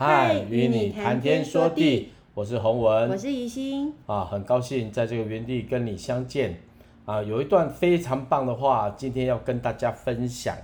嗨，与你谈天说地，我是洪文，我是怡心啊，很高兴在这个原地跟你相见啊。有一段非常棒的话，今天要跟大家分享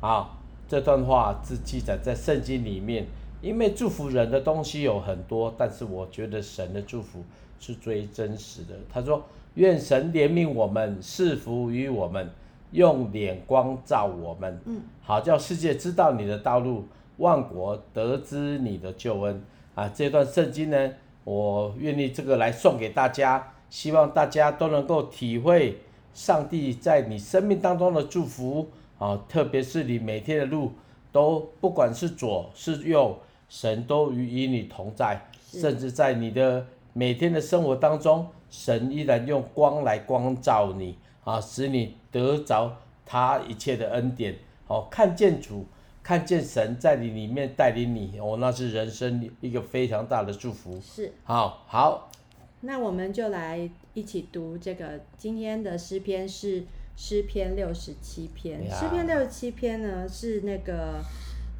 啊。这段话是记载在圣经里面，因为祝福人的东西有很多，但是我觉得神的祝福是最真实的。他说：“愿神怜悯我们，赐福于我们，用脸光照我们，嗯，好叫世界知道你的道路。”万国得知你的救恩啊！这段圣经呢，我愿意这个来送给大家，希望大家都能够体会上帝在你生命当中的祝福啊！特别是你每天的路都不管是左是右，神都与与你同在，甚至在你的每天的生活当中，神依然用光来光照你啊，使你得着他一切的恩典，好看见主。看见神在你里面带领你，哦，那是人生一个非常大的祝福。是，好，好，那我们就来一起读这个今天的诗篇，是诗篇六十七篇。诗篇六十七篇呢，是那个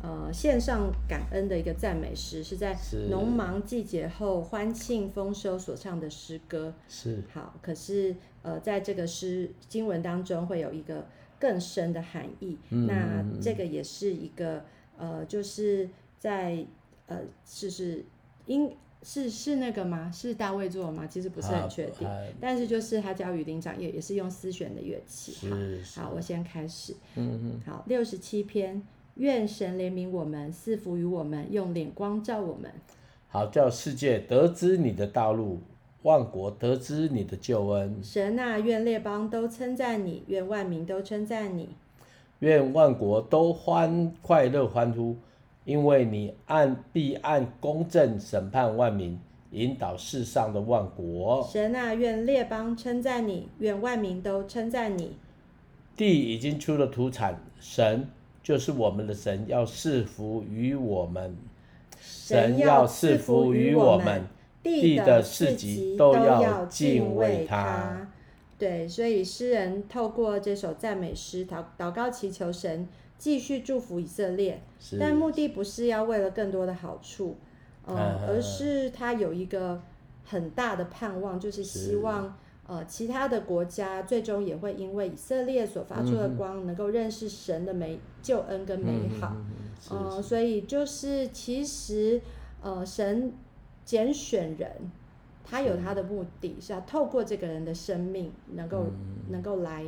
呃献上感恩的一个赞美诗，是在农忙季节后欢庆丰收所唱的诗歌。是，好，可是呃在这个诗经文当中会有一个。更深的含义，嗯、那这个也是一个呃，就是在呃，是是应是是那个吗？是大卫做的吗？其实不是很确定，但是就是他教雨林长也也是用丝弦的乐器。好，好，我先开始。嗯嗯。好，六十七篇，愿神怜悯我们，赐福于我们，用脸光照我们。好，叫世界得知你的道路。万国得知你的救恩，神啊，愿列邦都称赞你，愿万民都称赞你，愿万国都欢快乐欢呼，因为你按必按公正审判万民，引导世上的万国。神啊，愿列邦称赞你，愿万民都称赞你。地已经出了土产，神就是我们的神，要赐福于我们。神要赐福于我们。地的四极都要敬畏他。对，所以诗人透过这首赞美诗祷祷告祈求神继续祝福以色列，但目的不是要为了更多的好处，呃，而是他有一个很大的盼望，就是希望呃其他的国家最终也会因为以色列所发出的光，能够认识神的美救恩跟美好。呃，所以就是其实呃神。拣选人，他有他的目的，是要透过这个人的生命，能够、嗯、能够来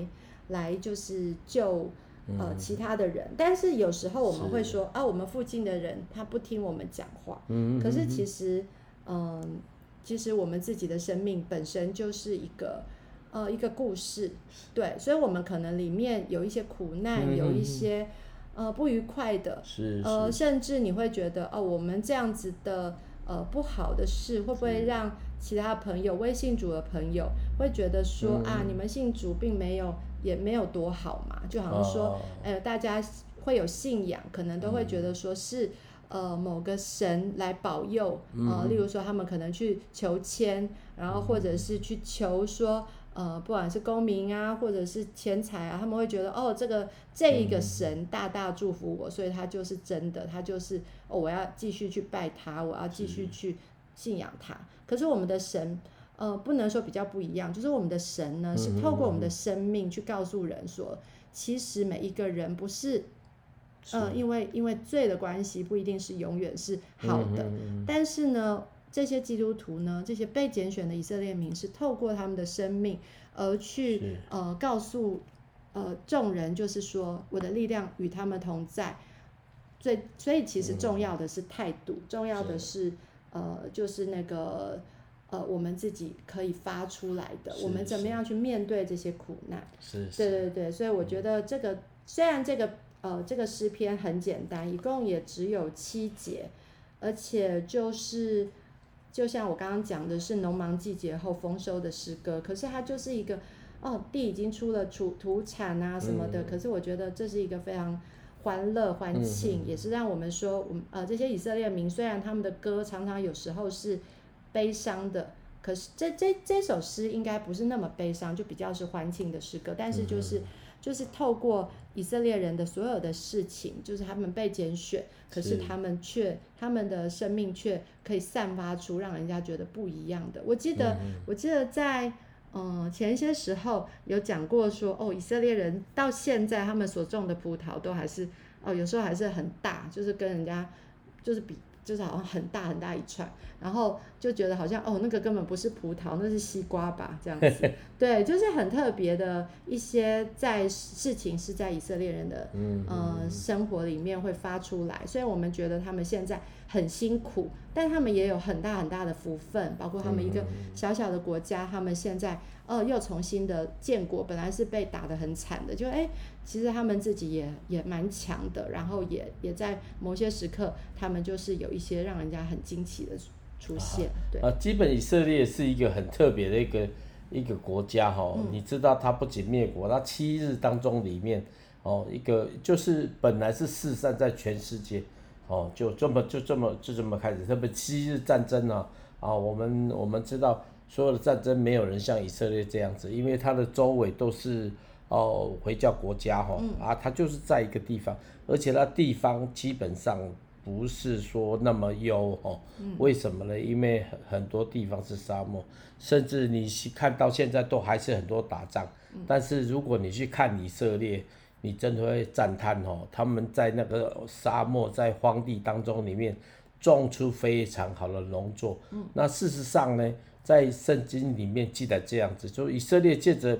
来就是救呃其他的人。但是有时候我们会说啊，我们附近的人他不听我们讲话。嗯，可是其实嗯、呃，其实我们自己的生命本身就是一个呃一个故事，对，所以我们可能里面有一些苦难，嗯、有一些呃不愉快的，是，是。呃，甚至你会觉得哦，我们这样子的。呃，不好的事会不会让其他朋友、微信主的朋友会觉得说、嗯、啊，你们信主并没有，也没有多好嘛？就好像说，哦、呃，大家会有信仰，可能都会觉得说是、嗯、呃某个神来保佑，呃，例如说他们可能去求签，然后或者是去求说。呃，不管是公民啊，或者是钱财啊，他们会觉得哦，这个这一个神大大祝福我，嗯、所以他就是真的，他就是哦，我要继续去拜他，我要继续去信仰他。可是我们的神，呃，不能说比较不一样，就是我们的神呢，是透过我们的生命去告诉人说，嗯、其实每一个人不是，呃，因为因为罪的关系，不一定是永远是好的，嗯嗯、但是呢。这些基督徒呢，这些被拣选的以色列民是透过他们的生命而去呃告诉呃众人，就是说我的力量与他们同在。最所以其实重要的是态度，嗯、重要的是，是呃就是那个呃我们自己可以发出来的，我们怎么样去面对这些苦难？是，是，对对对。所以我觉得这个、嗯、虽然这个呃这个诗篇很简单，一共也只有七节，而且就是。就像我刚刚讲的是农忙季节后丰收的诗歌，可是它就是一个哦，地已经出了土土产啊什么的。嗯、可是我觉得这是一个非常欢乐欢庆，嗯、也是让我们说，我们呃这些以色列民虽然他们的歌常常有时候是悲伤的，可是这这这首诗应该不是那么悲伤，就比较是欢庆的诗歌。但是就是就是透过以色列人的所有的事情，就是他们被拣选，可是他们却他们的生命却可以散发出让人家觉得不一样的。我记得，嗯、我记得在嗯、呃、前一些时候有讲过说，哦，以色列人到现在他们所种的葡萄都还是哦，有时候还是很大，就是跟人家就是比。就是好像很大很大一串，然后就觉得好像哦，那个根本不是葡萄，那是西瓜吧，这样子。对，就是很特别的一些在事情是在以色列人的嗯、呃、生活里面会发出来，虽然我们觉得他们现在很辛苦，但他们也有很大很大的福分，包括他们一个小小的国家，他们现在。呃，又重新的建国，本来是被打得很惨的，就哎，其实他们自己也也蛮强的，然后也也在某些时刻，他们就是有一些让人家很惊奇的出现。对啊，基本以色列是一个很特别的一个一个国家哈、哦嗯，你知道它不仅灭国，它七日当中里面哦，一个就是本来是四散在全世界哦，就这么就这么就这么开始，特别七日战争呢啊，啊，我们我们知道。所有的战争没有人像以色列这样子，因为它的周围都是哦回教国家哈、嗯、啊，它就是在一个地方，而且它地方基本上不是说那么优哦、嗯。为什么呢？因为很很多地方是沙漠，甚至你看到现在都还是很多打仗。但是如果你去看以色列，你真的会赞叹哦，他们在那个沙漠在荒地当中里面种出非常好的农作。那事实上呢？在圣经里面记载这样子，就以色列借着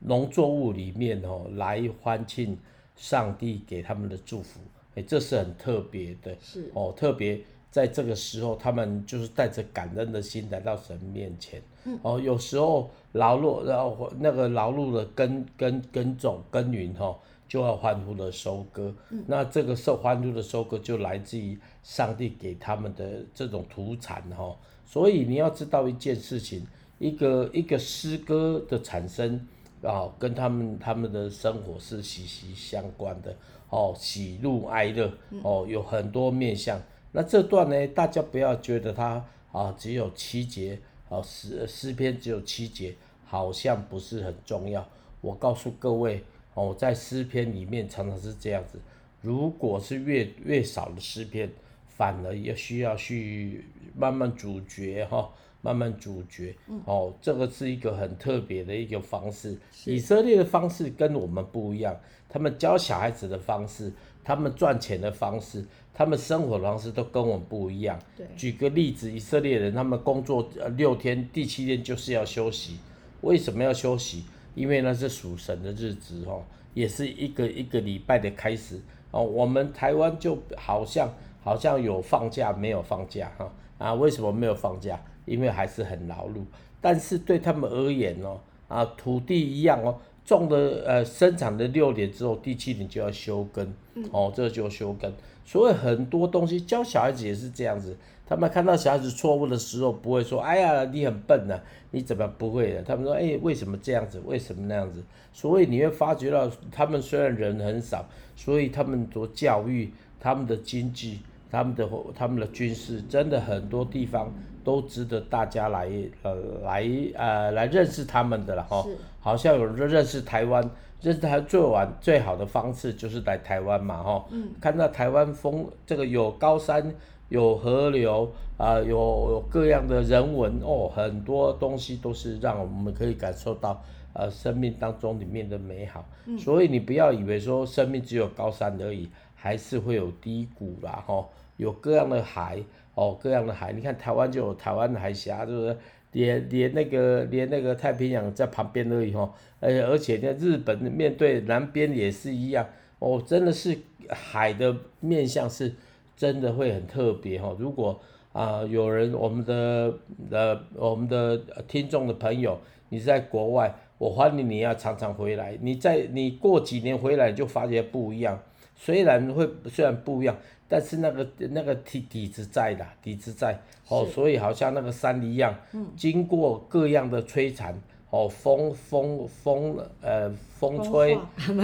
农作物里面哦来欢庆上帝给他们的祝福，哎，这是很特别的，是。哦，特别在这个时候，他们就是带着感恩的心来到神面前，嗯、哦，有时候劳碌，然后那个劳碌的耕耕耕种耕耘哈，就要欢呼的收割，嗯、那这个受欢呼的收割就来自于上帝给他们的这种土产哈。所以你要知道一件事情，一个一个诗歌的产生啊，跟他们他们的生活是息息相关的哦，喜怒哀乐哦，有很多面相。那这段呢，大家不要觉得它啊只有七节啊诗诗篇只有七节，好像不是很重要。我告诉各位哦，在诗篇里面常常是这样子，如果是越越少的诗篇。反而要需要去慢慢咀嚼哈，慢慢咀嚼、嗯。哦，这个是一个很特别的一个方式。以色列的方式跟我们不一样，他们教小孩子的方式，他们赚钱的方式，他们生活的方式都跟我们不一样。举个例子，以色列人他们工作六天，第七天就是要休息。为什么要休息？因为那是属神的日子哦，也是一个一个礼拜的开始哦。我们台湾就好像。好像有放假没有放假哈啊？为什么没有放假？因为还是很劳碌。但是对他们而言哦啊，土地一样哦，种的呃生产的六年之后，第七年就要休耕哦，这就休耕。所以很多东西教小孩子也是这样子，他们看到小孩子错误的时候，不会说哎呀你很笨呐、啊，你怎么不会的？他们说哎为什么这样子？为什么那样子？所以你会发觉到，他们虽然人很少，所以他们做教育，他们的经济。他们的他们的军事真的很多地方都值得大家来呃来呃来认识他们的了哈，好像有人认识台湾，认识台最晚最好的方式就是来台湾嘛哈，看到台湾风这个有高山有河流啊、呃、有有各样的人文哦，很多东西都是让我们可以感受到呃生命当中里面的美好，所以你不要以为说生命只有高山而已。还是会有低谷啦，吼，有各样的海，哦，各样的海。你看台湾就有台湾的海峡，就是连连那个连那个太平洋在旁边而已，吼。而而且呢，日本面对南边也是一样，哦，真的是海的面向是真的会很特别，吼。如果啊、有人我们的呃我们的听众的朋友，你在国外，我欢迎你要常常回来。你在你过几年回来就发觉不一样。虽然会虽然不一样，但是那个那个底底子在的，底子在哦，所以好像那个山一样，嗯、经过各样的摧残哦，风风风呃风吹，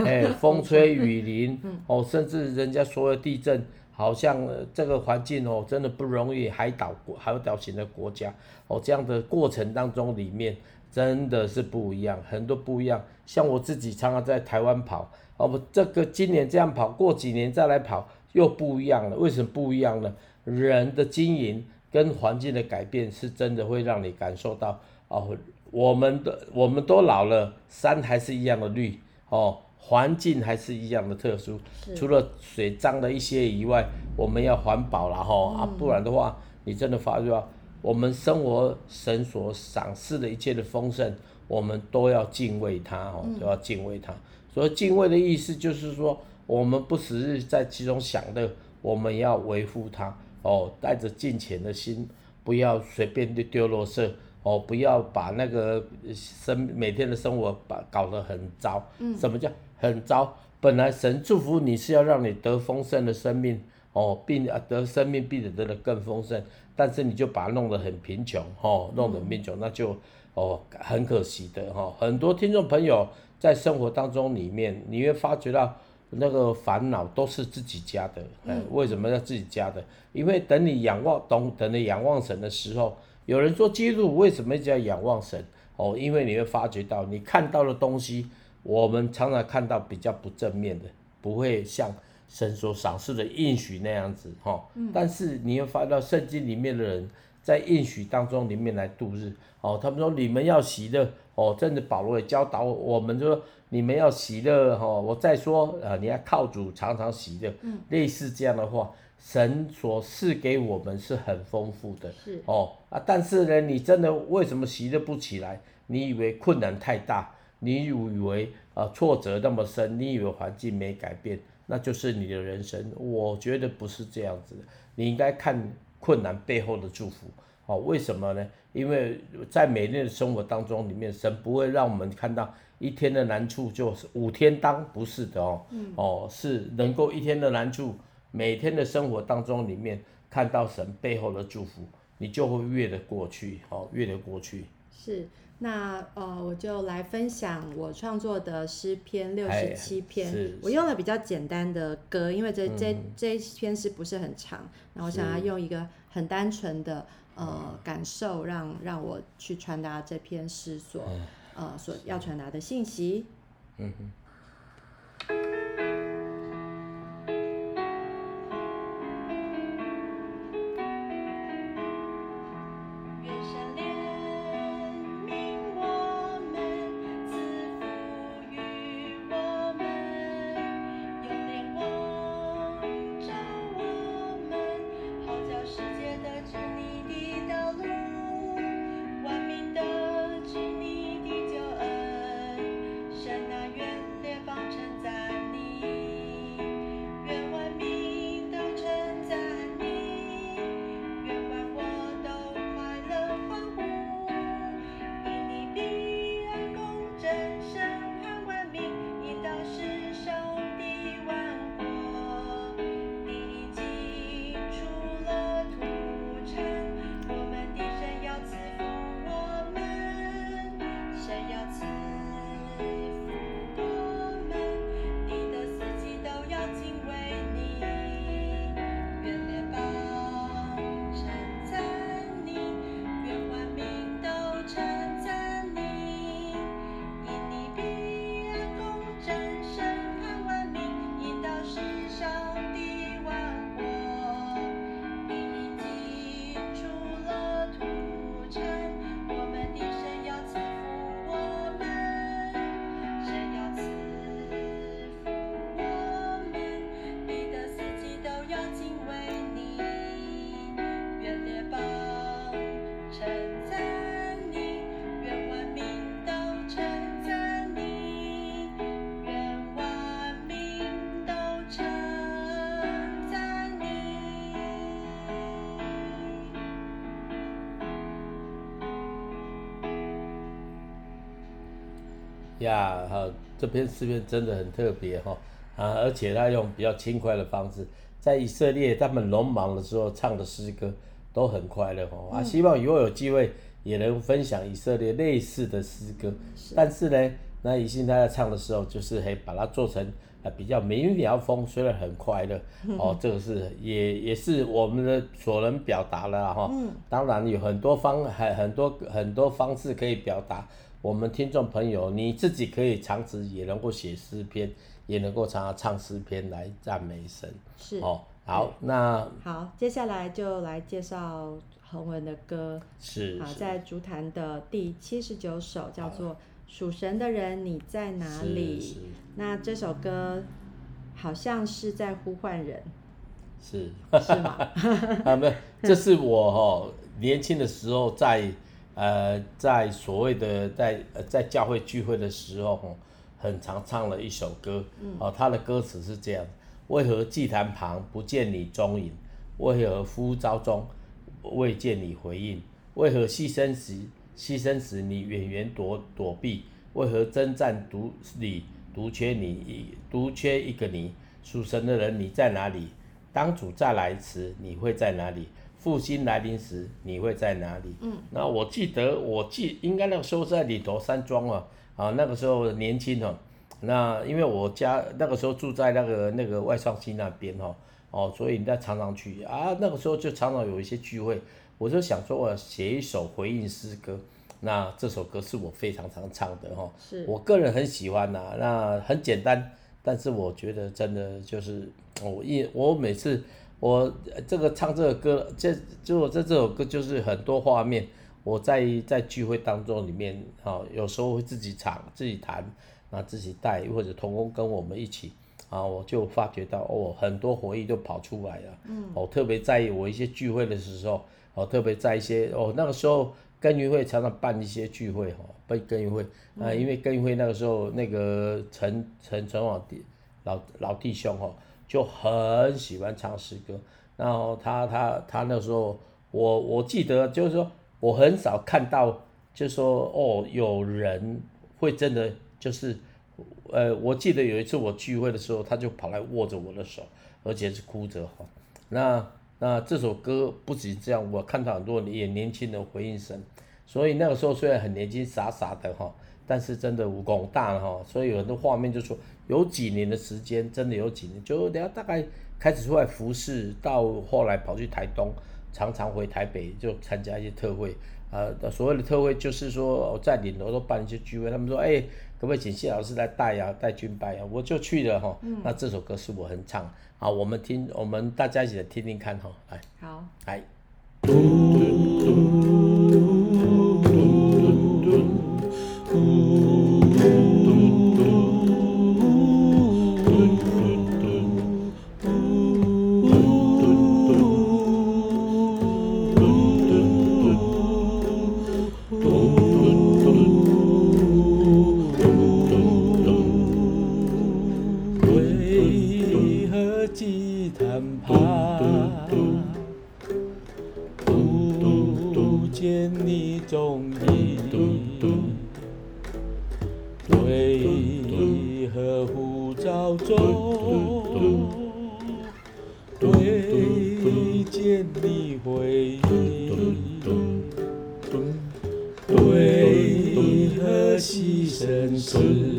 哎风，风吹雨淋 哦，甚至人家说的地震，好像这个环境哦真的不容易，海岛国海岛型的国家哦这样的过程当中里面，真的是不一样，很多不一样。像我自己常常在台湾跑，哦不，这个今年这样跑，过几年再来跑又不一样了。为什么不一样呢？人的经营跟环境的改变是真的会让你感受到哦，我们的我们都老了，山还是一样的绿哦，环境还是一样的特殊，除了水脏了一些以外，我们要环保了哈、哦嗯、啊，不然的话，你真的发觉我们生活神所赏赐的一切的丰盛，我们都要敬畏它哦，都要敬畏它。所以敬畏的意思就是说，我们不只是在其中享乐，我们要维护它。哦，带着敬虔的心，不要随便的丢落色哦，不要把那个生每天的生活把搞得很糟。嗯。什么叫很糟？本来神祝福你是要让你得丰盛的生命哦，病啊得生命，并且得的更丰盛，但是你就把它弄得很贫穷哦，弄得很贫穷，那就哦很可惜的哈、哦。很多听众朋友在生活当中里面，你会发觉到。那个烦恼都是自己家的，嗯，为什么要自己家的？因为等你仰望，懂，等你仰望神的时候，有人说基督为什么一直要仰望神？哦，因为你会发觉到，你看到的东西，我们常常看到比较不正面的，不会像神所赏赐的应许那样子，哈。但是你会发觉到圣经里面的人在应许当中里面来度日，哦，他们说你们要喜乐，哦，真的保罗也教导我们就说。你们要喜乐哈，我再说呃，你要靠主常常喜乐，嗯，类似这样的话，神所赐给我们是很丰富的，是哦啊，但是呢，你真的为什么喜乐不起来？你以为困难太大，你以为啊挫折那么深，你以为环境没改变，那就是你的人生。我觉得不是这样子的，你应该看困难背后的祝福。哦，为什么呢？因为在每天的生活当中里面，神不会让我们看到。一天的难处就是五天当，不是的哦，嗯、哦，是能够一天的难处，每天的生活当中里面看到神背后的祝福，你就会越得过去，哦，越得过去。是，那呃，我就来分享我创作的诗篇六十七篇，我用了比较简单的歌，因为这这、嗯、这一篇诗不是很长，然后我想要用一个很单纯的呃感受让，让让我去传达这篇诗所。嗯呃，所要传达的信息。嗯哼。呀，哈，这篇诗篇真的很特别哈，啊，而且他用比较轻快的方式，在以色列他们农忙的时候唱的诗歌都很快乐哈，啊，希望以后有机会也能分享以色列类似的诗歌，但是呢，那以信他在唱的时候，就是嘿把它做成啊，比较民谣风，虽然很快乐，哦，这个是也也是我们的所能表达了哈。嗯。当然有很多方很很多很多方式可以表达。我们听众朋友，你自己可以长词也能够写诗篇，也能够常常唱诗篇来赞美神。是。哦，好，那好，接下来就来介绍恒文的歌。是。好，在竹坛的第七十九首叫做。属神的人，你在哪里？那这首歌好像是在呼唤人，是是吗？啊，没有，这是我哈年轻的时候在呃在所谓的在呃在教会聚会的时候，很常唱了一首歌。哦，他的歌词是这样：为何祭坛旁不见你踪影？为何呼召中未见你回应？为何牺牲时？牺牲时你远远躲躲避，为何征战独你独缺你一独缺一个你？属神的人你在哪里？当主再来时你会在哪里？复兴来临时你会在哪里？嗯，那我记得我记应该那个时候在里头山庄啊，啊那个时候年轻哦，那因为我家那个时候住在那个那个外双溪那边哦，哦所以你在常常去。啊，那个时候就常常有一些聚会。我就想说，我要写一首回应诗歌，那这首歌是我非常常唱的哈，是。我个人很喜欢呐。那很简单，但是我觉得真的就是我一我每次我这个唱这个歌，这就我这这首歌就是很多画面。我在在聚会当中里面啊，有时候会自己唱自己弹，啊自己带或者同工跟我们一起啊，我就发觉到哦，很多回忆都跑出来了。嗯，我特别在意我一些聚会的时候。哦，特别在一些哦，那个时候耕耘会常常办一些聚会哈，办耕耘会啊，因为耕耘会那个时候那个陈陈陈老弟老老弟兄哈，就很喜欢唱诗歌，然后他他他那时候我我记得就是说我很少看到就是说哦有人会真的就是呃，我记得有一次我聚会的时候，他就跑来握着我的手，而且是哭着哈，那。那这首歌不仅这样，我看到很多也年轻人回应神，所以那个时候虽然很年轻傻傻的哈，但是真的武功大了哈，所以有很多画面就说有几年的时间，真的有几年，就等下大概开始出来服侍，到后来跑去台东，常常回台北就参加一些特会，呃，所谓的特会就是说我在领头都办一些聚会，他们说哎，可不可以请谢老师来带呀，带军拜呀，我就去了哈，那这首歌是我很唱。好，我们听，我们大家一起来听听看哈，来，好，来。笑中，对见你回应，对何牺牲时。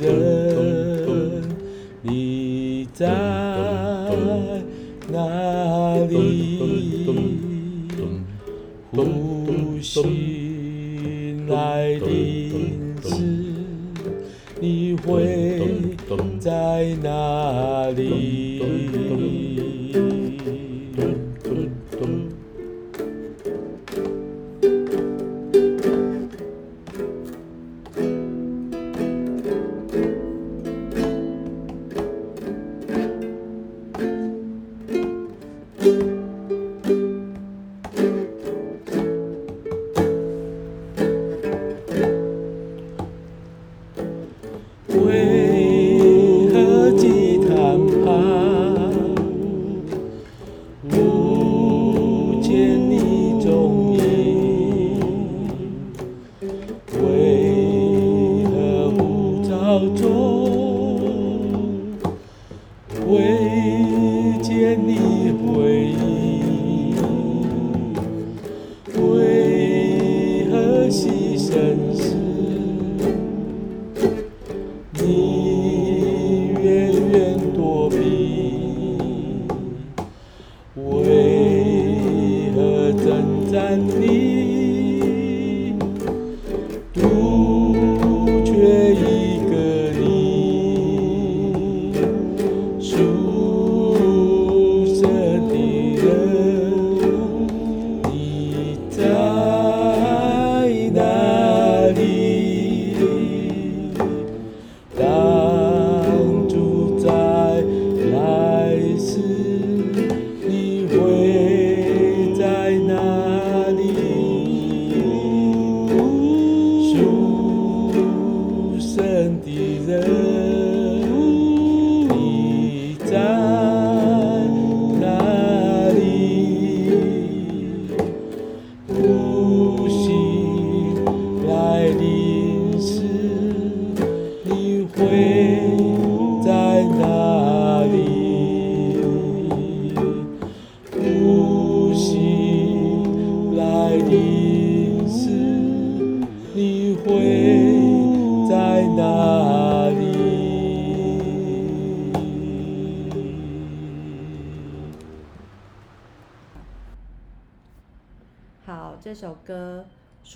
人，你在哪里？呼吸来的字，你会在哪里？你回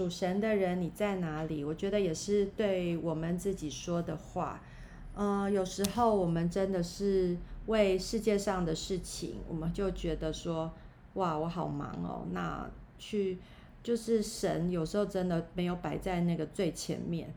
属神的人，你在哪里？我觉得也是对我们自己说的话。嗯、呃，有时候我们真的是为世界上的事情，我们就觉得说，哇，我好忙哦。那去就是神有时候真的没有摆在那个最前面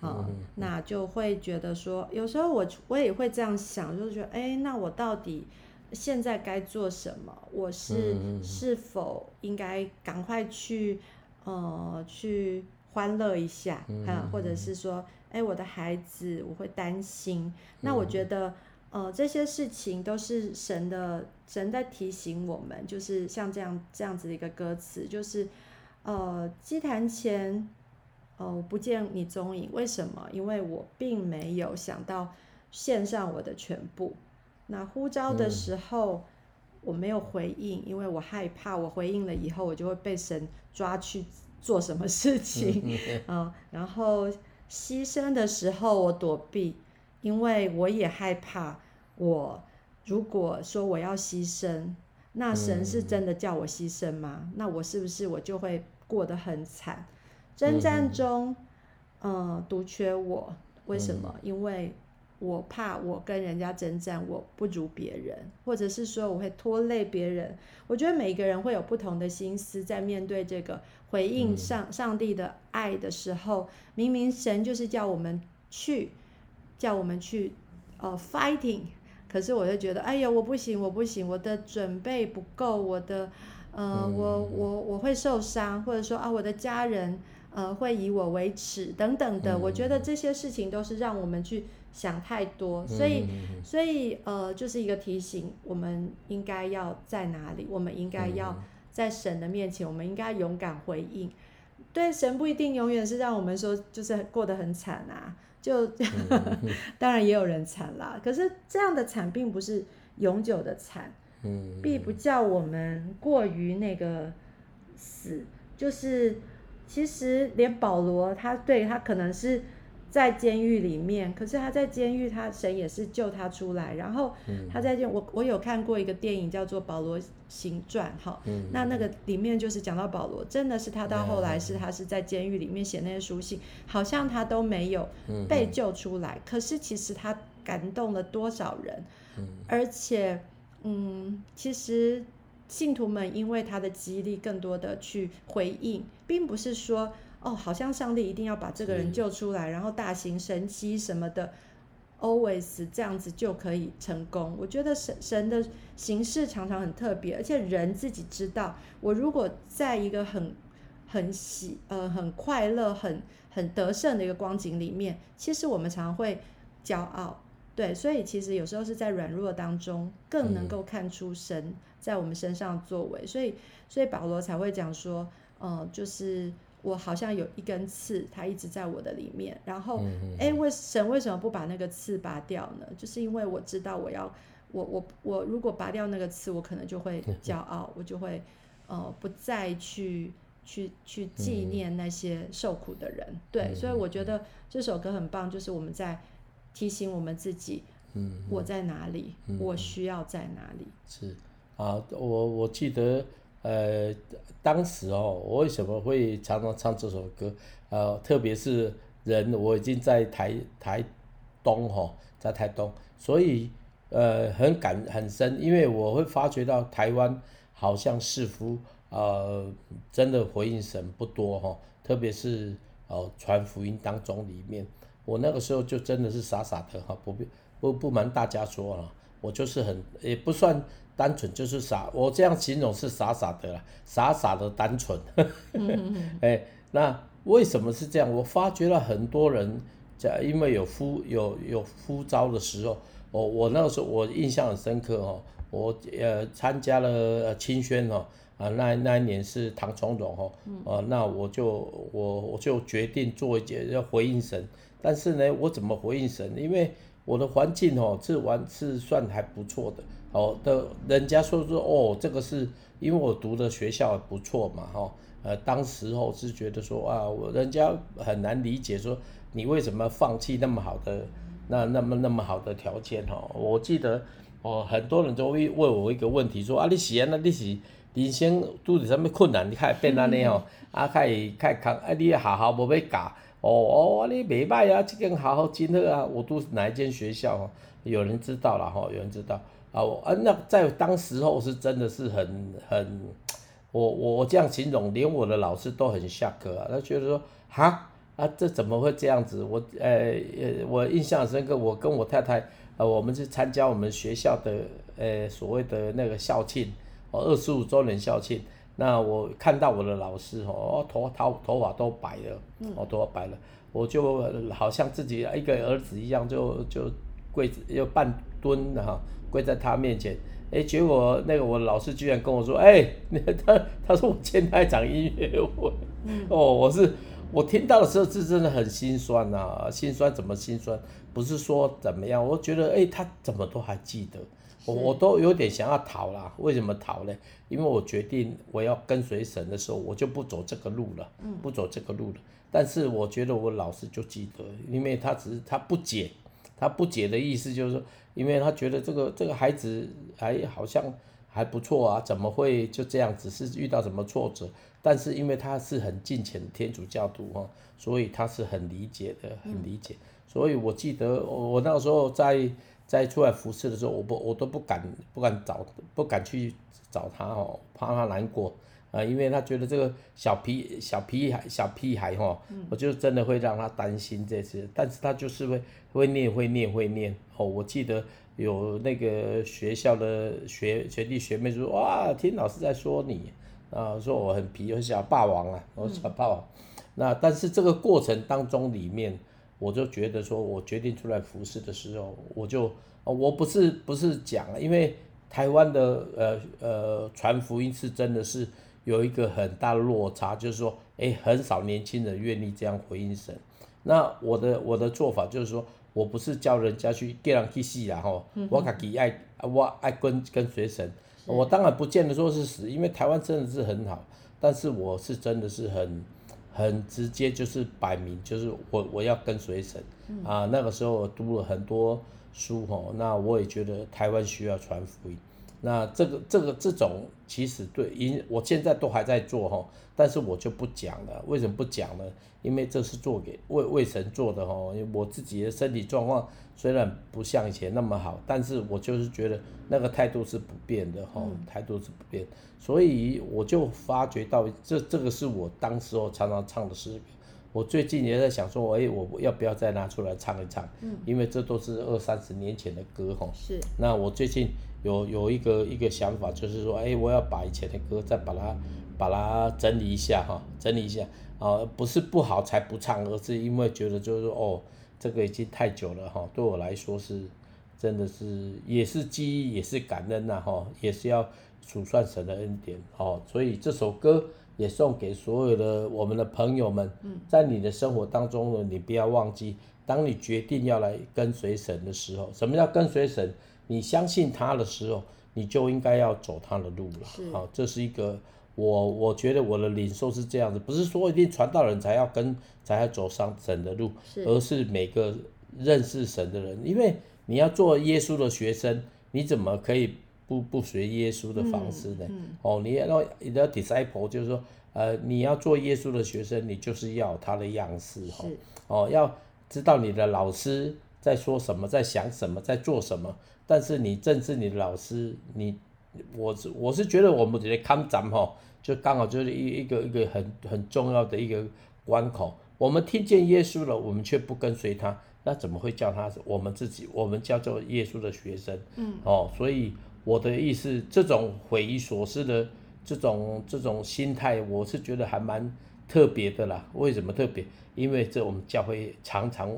啊、呃，那就会觉得说，有时候我我也会这样想，就是觉得，哎，那我到底？现在该做什么？我是是否应该赶快去呃去欢乐一下啊？或者是说，哎，我的孩子，我会担心。那我觉得呃这些事情都是神的神在提醒我们，就是像这样这样子的一个歌词，就是呃祭坛前哦、呃、不见你踪影，为什么？因为我并没有想到献上我的全部。那呼召的时候，我没有回应，嗯，因为我害怕，我回应了以后，我就会被神抓去做什么事情，啊，嗯，然后牺牲的时候，我躲避，因为我也害怕，我如果说我要牺牲，那神是真的叫我牺牲吗？嗯，那我是不是我就会过得很惨？征战中，嗯，独缺我，为什么？嗯，因为。我怕我跟人家征战，我不如别人，或者是说我会拖累别人。我觉得每个人会有不同的心思，在面对这个回应上上帝的爱的时候，明明神就是叫我们去，叫我们去，呃，fighting，可是我就觉得，哎呀，我不行，我不行，我的准备不够，我的，呃，我我我会受伤，或者说啊，我的家人，呃，会以我为耻等等的。我觉得这些事情都是让我们去。想太多，所以，所以，呃，就是一个提醒，我们应该要在哪里？我们应该要在神的面前，我们应该勇敢回应。对，神不一定永远是让我们说，就是过得很惨啊，就 当然也有人惨啦。可是这样的惨并不是永久的惨，嗯并不叫我们过于那个死。就是其实连保罗，他对他可能是。在监狱里面，可是他在监狱，他神也是救他出来。然后他在这，我我有看过一个电影叫做《保罗行传》哈，那那个里面就是讲到保罗，真的是他到后来是他是在监狱里面写那些书信，好像他都没有被救出来，可是其实他感动了多少人，而且嗯，其实信徒们因为他的激励，更多的去回应，并不是说。哦，好像上帝一定要把这个人救出来，然后大行神迹什么的。always 这样子就可以成功。我觉得神神的形式常常很特别，而且人自己知道，我如果在一个很很喜呃很快乐、很很得胜的一个光景里面，其实我们常常会骄傲，对，所以其实有时候是在软弱当中更能够看出神在我们身上的作为，所以所以保罗才会讲说，呃，就是。我好像有一根刺，它一直在我的里面。然后，哎，为神为什么不把那个刺拔掉呢？就是因为我知道我要，我我我如果拔掉那个刺，我可能就会 骄傲，我就会呃不再去去去纪念那些受苦的人。对，所以我觉得这首歌很棒，就是我们在提醒我们自己，我在哪里，我需要在哪里。是啊，我我记得。呃，当时哦，我为什么会常常唱这首歌？呃，特别是人，我已经在台台东哈、哦，在台东，所以呃很感很深，因为我会发觉到台湾好像似乎呃真的回应神不多哈、哦，特别是哦传福音当中里面，我那个时候就真的是傻傻的哈，不不不瞒大家说了，我就是很也不算。单纯就是傻，我这样形容是傻傻的啦，傻傻的单纯。哎，那为什么是这样？我发觉了很多人在因为有呼有有呼召的时候，我我那个时候我印象很深刻哦，我呃参加了青宣哦，啊那那一年是唐崇荣哦，啊那我就我我就决定做一件要回应神，但是呢，我怎么回应神？因为我的环境哦是完是算还不错的。哦的，人家说说哦，这个是因为我读的学校不错嘛，哈，呃，当时候是觉得说啊，我人家很难理解说你为什么放弃那么好的那那么那么好的条件哈。我记得哦，很多人都会问我一个问题说啊，你是啊，那你是人生拄着什么困难，你开始变安尼哦，啊，开始开始啊，你好好无要教，哦哦，你袂歹啊，这间好好真好啊，我读哪一间学校哦？有人知道了哈，有人知道。啊，我啊，那在当时候是真的是很很，我我我这样形容，连我的老师都很下课啊，他觉得说，哈啊，这怎么会这样子？我呃呃，我印象深刻，我跟我太太，呃，我们去参加我们学校的呃所谓的那个校庆，哦，二十五周年校庆，那我看到我的老师哦，头头头发都白了，哦，头发白了，我就好像自己一个儿子一样就，就就跪着要半蹲哈。跪在他面前，哎，结果那个我老师居然跟我说，哎，他他说我欠他一场音乐会，哦，我是我听到的时候是真的很心酸呐、啊，心酸怎么心酸？不是说怎么样，我觉得哎，他怎么都还记得，我我都有点想要逃啦，为什么逃呢？因为我决定我要跟随神的时候，我就不走这个路了，不走这个路了。但是我觉得我老师就记得，因为他只是他不解。他不解的意思就是说，因为他觉得这个这个孩子还好像还不错啊，怎么会就这样？只是遇到什么挫折？但是因为他是很敬虔的天主教徒哈，所以他是很理解的，很理解。所以我记得我那时候在在出来服侍的时候，我不我都不敢不敢找不敢去找他哦，怕他难过。啊，因为他觉得这个小屁小屁孩小屁孩哈，我就真的会让他担心这次，但是他就是会会念会念会念哦。我记得有那个学校的学学弟学妹说，哇，听老师在说你啊，说我很皮，我小霸王啊，我小霸王。那但是这个过程当中里面，我就觉得说我决定出来服侍的时候，我就我不是不是讲，因为台湾的呃呃传福音是真的是。有一个很大的落差，就是说，哎，很少年轻人愿意这样回应神。那我的我的做法就是说，我不是叫人家去叫人去死啦吼，我自己爱我爱跟跟随神。我当然不见得说是死，因为台湾真的是很好，但是我是真的是很很直接，就是摆明就是我我要跟随神啊。那个时候我读了很多书吼，那我也觉得台湾需要传福音。那这个这个这种其实对，因我现在都还在做哈，但是我就不讲了。为什么不讲呢？因为这是做给为为神做的哈。因为我自己的身体状况虽然不像以前那么好，但是我就是觉得那个态度是不变的哈，态度是不变。所以我就发觉到这这个是我当时候常常唱的诗歌，我最近也在想说，哎，我要不要再拿出来唱一唱？嗯，因为这都是二三十年前的歌吼。是。那我最近有有一个一个想法，就是说，哎，我要把以前的歌再把它把它整理一下哈，整理一下啊，不是不好才不唱，而是因为觉得就是说哦，这个已经太久了哈，对我来说是真的是也是记忆，也是感恩呐哈，也是要数算神的恩典哦，所以这首歌。也送给所有的我们的朋友们，嗯在你的生活当中呢，你不要忘记，当你决定要来跟随神的时候，什么叫跟随神？你相信他的时候，你就应该要走他的路了。好，这是一个我我觉得我的领受是这样子，不是说一定传道人才要跟才要走上神的路，而是每个认识神的人，因为你要做耶稣的学生，你怎么可以？不不学耶稣的方式呢？嗯嗯、哦，你要你的 disciple 就是说，呃，你要做耶稣的学生，你就是要他的样式哈。哦，要知道你的老师在说什么，在想什么，在做什么。但是你正是你的老师，你我是我是觉得我们这些看展哈，就刚好就是一一个一个很很重要的一个关口。我们听见耶稣了，我们却不跟随他，那怎么会叫他我们自己？我们叫做耶稣的学生。嗯。哦，所以。我的意思，这种匪夷所思的这种这种心态，我是觉得还蛮特别的啦。为什么特别？因为这我们教会常常，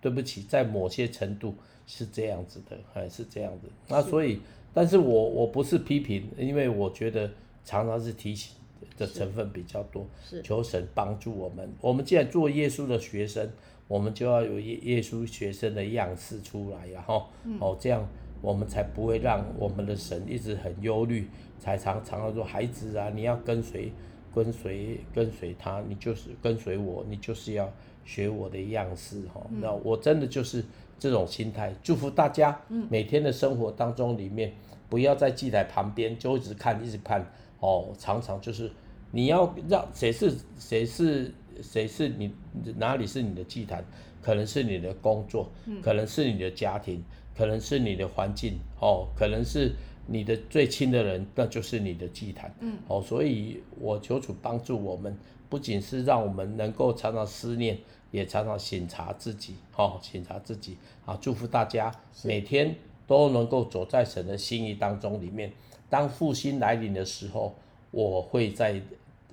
对不起，在某些程度是这样子的，还是这样子。那所以，但是我我不是批评，因为我觉得常常是提醒的成分比较多。求神帮助我们。我们既然做耶稣的学生，我们就要有耶耶稣学生的样式出来，然后哦这样。我们才不会让我们的神一直很忧虑，才常常常说孩子啊，你要跟随，跟随，跟随他，你就是跟随我，你就是要学我的样式哈。嗯、那我真的就是这种心态，祝福大家每天的生活当中里面，不要在祭台旁边就一直看，一直看哦，常常就是你要让谁是谁是谁是你哪里是你的祭坛，可能是你的工作，可能是你的家庭。可能是你的环境哦，可能是你的最亲的人，那就是你的祭坛。嗯，哦，所以我求主帮助我们，不仅是让我们能够常常思念，也常常省察自己，哦，省察自己。啊，祝福大家每天都能够走在神的心意当中里面。当复兴来临的时候，我会在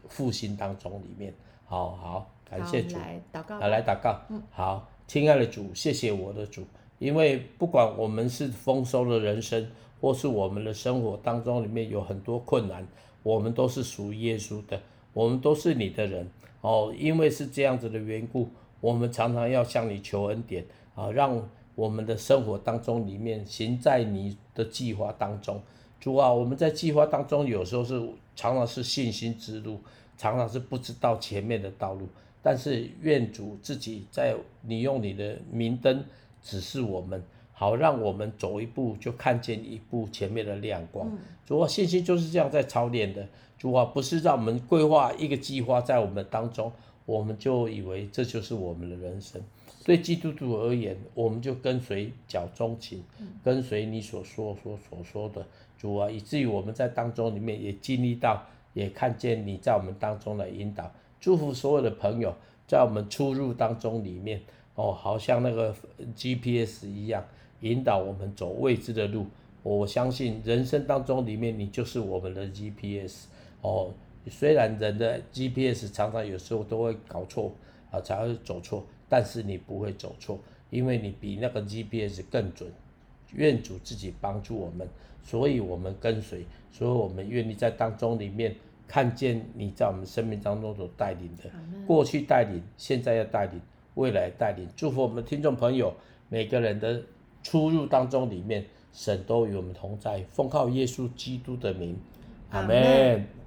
复兴当中里面。好好，感谢主。来祷告。来祷告。嗯，好，亲爱的主，谢谢我的主。因为不管我们是丰收的人生，或是我们的生活当中里面有很多困难，我们都是属耶稣的，我们都是你的人哦。因为是这样子的缘故，我们常常要向你求恩典啊，让我们的生活当中里面行在你的计划当中。主啊，我们在计划当中有时候是常常是信心之路，常常是不知道前面的道路，但是愿主自己在你用你的明灯。指示我们，好让我们走一步就看见一步前面的亮光。嗯、主啊，信心就是这样在操练的。主啊，不是让我们规划一个计划在我们当中，我们就以为这就是我们的人生。对基督徒而言，我们就跟随脚踪情，嗯、跟随你所说所所说的。主啊，以至于我们在当中里面也经历到，也看见你在我们当中的引导。祝福所有的朋友在我们出入当中里面。哦，好像那个 GPS 一样，引导我们走未知的路。我相信人生当中里面，你就是我们的 GPS。哦，虽然人的 GPS 常常有时候都会搞错啊，才会走错，但是你不会走错，因为你比那个 GPS 更准。愿主自己帮助我们，所以我们跟随，所以我们愿意在当中里面看见你在我们生命当中所带领的，过去带领，现在要带领。未来带领，祝福我们听众朋友每个人的出入当中里面，神都与我们同在，奉靠耶稣基督的名，阿门。